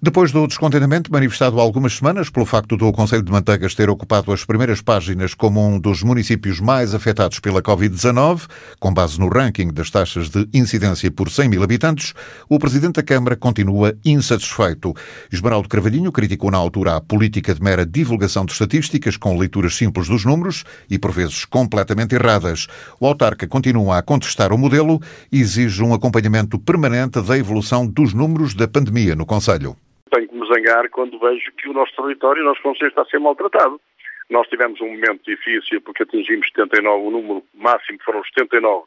Depois do descontentamento manifestado há algumas semanas pelo facto do Conselho de Manteigas ter ocupado as primeiras páginas como um dos municípios mais afetados pela Covid-19, com base no ranking das taxas de incidência por 100 mil habitantes, o Presidente da Câmara continua insatisfeito. Esmeraldo Carvalhinho criticou na altura a política de mera divulgação de estatísticas com leituras simples dos números e por vezes completamente erradas. O autarca continua a contestar o modelo e exige um acompanhamento permanente da evolução dos números da pandemia no Conselho zangar quando vejo que o nosso território, o nosso Conselho está a ser maltratado. Nós tivemos um momento difícil porque atingimos 79, o número máximo foram 79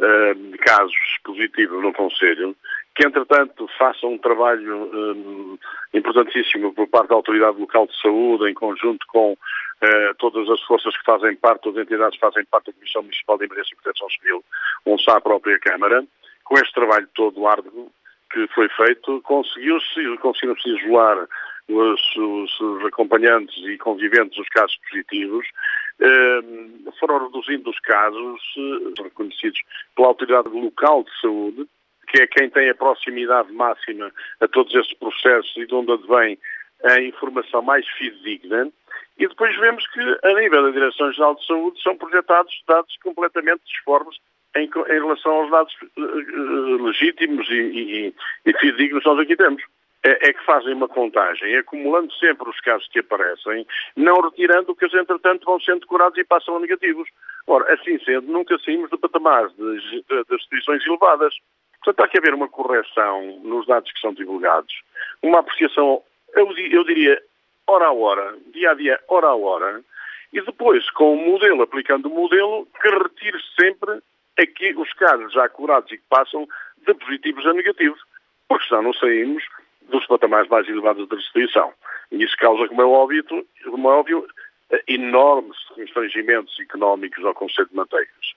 uh, casos positivos no Conselho, que entretanto façam um trabalho uh, importantíssimo por parte da Autoridade Local de Saúde, em conjunto com uh, todas as forças que fazem parte, todas as entidades que fazem parte da Comissão Municipal de Emergência e Proteção Civil, onde está a própria Câmara, com este trabalho todo árduo, que foi feito, conseguiu-se conseguiu -se isolar os, os, acompanhantes e conviventes dos casos positivos, eh, foram reduzindo os casos eh, reconhecidos pela autoridade local de saúde, que é quem tem a proximidade máxima a todos esses processos e de onde advém a informação mais fidedigna. E depois vemos que, a nível da Direção-Geral de Saúde, são projetados dados completamente disformes em, em relação aos dados uh, legítimos e, e, e fidedignos que nós aqui temos. É, é, que fazem uma contagem, acumulando sempre os casos que aparecem, não retirando que eles, entretanto, vão sendo curados e passam a negativos. Ora, assim sendo, nunca saímos de patamares de, de, de restrições elevadas. Portanto, há que haver uma correção nos dados que são divulgados, uma apreciação, eu, eu diria, hora a hora, dia a dia, hora a hora, e depois, com o modelo, aplicando o modelo, que retire sempre é que os casos já curados e que passam de positivos a negativos, porque senão não saímos dos patamares mais elevados de restrição. E isso causa, como é óbvio, como é óbvio enormes constrangimentos económicos ao Conselho de Manteigas.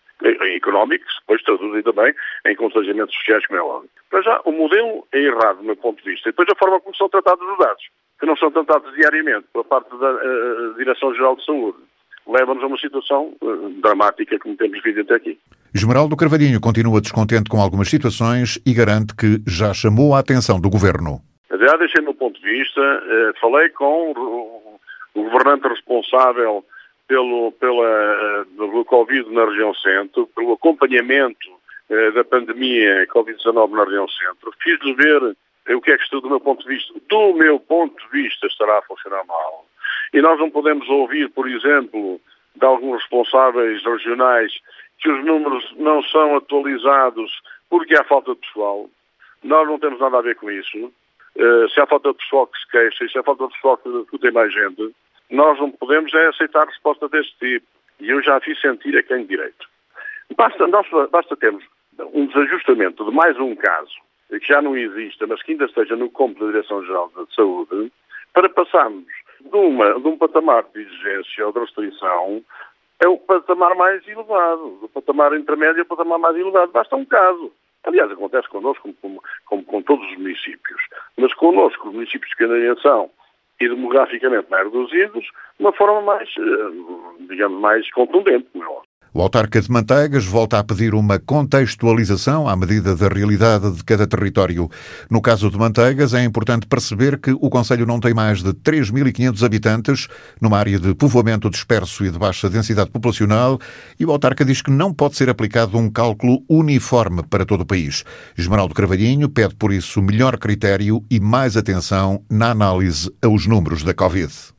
Económicos, depois traduzem também em constrangimentos sociais, como é óbvio. Para já, o modelo é errado, do meu ponto de vista. E depois a forma como são tratados os dados, que não são tratados diariamente por parte da uh, Direção-Geral de Saúde, leva-nos a uma situação uh, dramática, como temos visto até aqui. Esmeraldo Carvalhinho continua descontente com algumas situações e garante que já chamou a atenção do Governo. Já deixei o meu ponto de vista, eh, falei com o governante responsável pelo, pela, eh, pelo Covid na região centro, pelo acompanhamento eh, da pandemia Covid-19 na região centro, fiz-lhe ver o que é que, do meu ponto de vista, do meu ponto de vista, estará a funcionar mal. E nós não podemos ouvir, por exemplo, de alguns responsáveis regionais que os números não são atualizados porque há falta de pessoal. Nós não temos nada a ver com isso. Uh, se há falta de pessoal que se queixa, se há falta de pessoal que, tem mais gente, nós não podemos é aceitar resposta deste tipo. E eu já fiz sentir a quem direito. Basta, nós, basta termos um desajustamento de mais um caso, que já não exista, mas que ainda esteja no compro da Direção-Geral de Saúde, para passarmos de, uma, de um patamar de exigência ou de restrição é o patamar mais elevado. O patamar intermédio é o patamar mais elevado. Basta um caso. Aliás, acontece connosco, como, como, como com todos os municípios. Mas connosco, os municípios de são e demograficamente mais reduzidos, de uma forma mais, eh, digamos, mais contundente, óbvio. O autarca de Manteigas volta a pedir uma contextualização à medida da realidade de cada território. No caso de Manteigas, é importante perceber que o Conselho não tem mais de 3.500 habitantes, numa área de povoamento disperso e de baixa densidade populacional, e o autarca diz que não pode ser aplicado um cálculo uniforme para todo o país. Esmeraldo Carvalhinho pede, por isso, melhor critério e mais atenção na análise aos números da Covid.